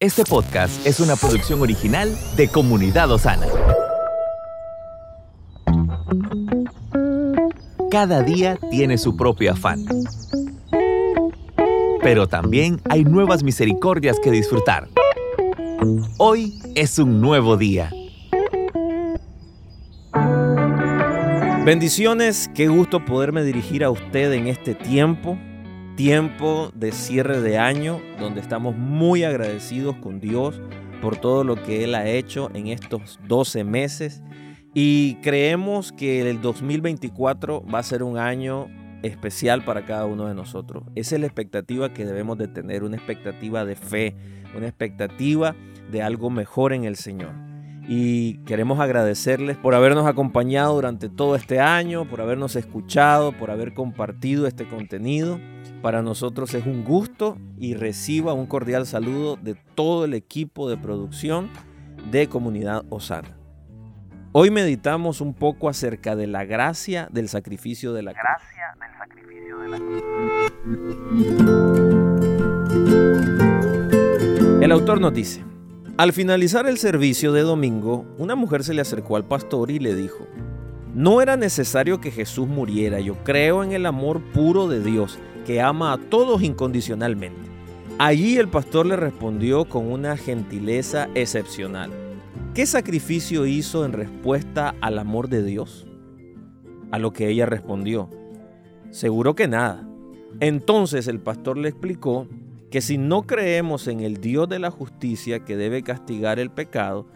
Este podcast es una producción original de Comunidad Osana. Cada día tiene su propio afán. Pero también hay nuevas misericordias que disfrutar. Hoy es un nuevo día. Bendiciones, qué gusto poderme dirigir a usted en este tiempo, tiempo de cierre de año, donde estamos muy agradecidos con Dios por todo lo que Él ha hecho en estos 12 meses y creemos que el 2024 va a ser un año especial para cada uno de nosotros. Esa es la expectativa que debemos de tener, una expectativa de fe, una expectativa de algo mejor en el Señor y queremos agradecerles por habernos acompañado durante todo este año, por habernos escuchado, por haber compartido este contenido. Para nosotros es un gusto y reciba un cordial saludo de todo el equipo de producción de Comunidad Osana. Hoy meditamos un poco acerca de la gracia del sacrificio de la gracia del sacrificio de la El autor nos dice, al finalizar el servicio de domingo, una mujer se le acercó al pastor y le dijo, no era necesario que Jesús muriera, yo creo en el amor puro de Dios, que ama a todos incondicionalmente. Allí el pastor le respondió con una gentileza excepcional. ¿Qué sacrificio hizo en respuesta al amor de Dios? A lo que ella respondió, seguro que nada. Entonces el pastor le explicó que si no creemos en el Dios de la justicia que debe castigar el pecado,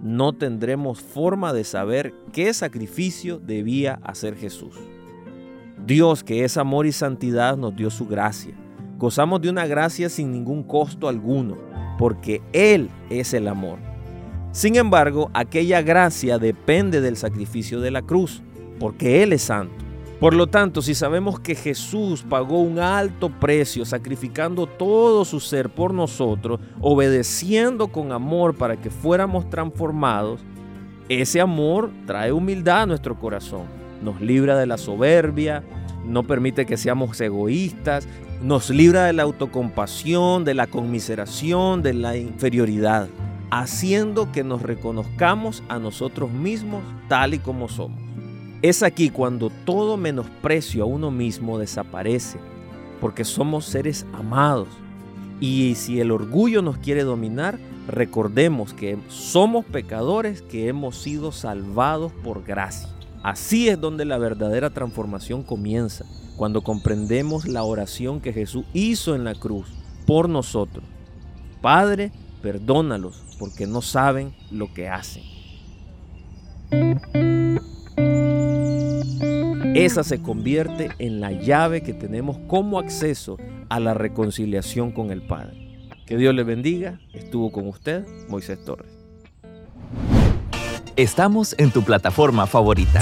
no tendremos forma de saber qué sacrificio debía hacer Jesús. Dios, que es amor y santidad, nos dio su gracia. Gozamos de una gracia sin ningún costo alguno, porque Él es el amor. Sin embargo, aquella gracia depende del sacrificio de la cruz, porque Él es santo. Por lo tanto, si sabemos que Jesús pagó un alto precio, sacrificando todo su ser por nosotros, obedeciendo con amor para que fuéramos transformados, ese amor trae humildad a nuestro corazón, nos libra de la soberbia, no permite que seamos egoístas, nos libra de la autocompasión, de la conmiseración, de la inferioridad, haciendo que nos reconozcamos a nosotros mismos tal y como somos. Es aquí cuando todo menosprecio a uno mismo desaparece, porque somos seres amados. Y si el orgullo nos quiere dominar, recordemos que somos pecadores que hemos sido salvados por gracia. Así es donde la verdadera transformación comienza, cuando comprendemos la oración que Jesús hizo en la cruz por nosotros. Padre, perdónalos porque no saben lo que hacen. Esa se convierte en la llave que tenemos como acceso a la reconciliación con el Padre. Que Dios le bendiga. Estuvo con usted Moisés Torres. Estamos en tu plataforma favorita.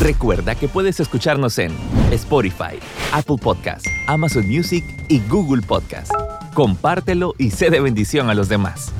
Recuerda que puedes escucharnos en Spotify, Apple Podcast, Amazon Music y Google Podcast. Compártelo y sé de bendición a los demás.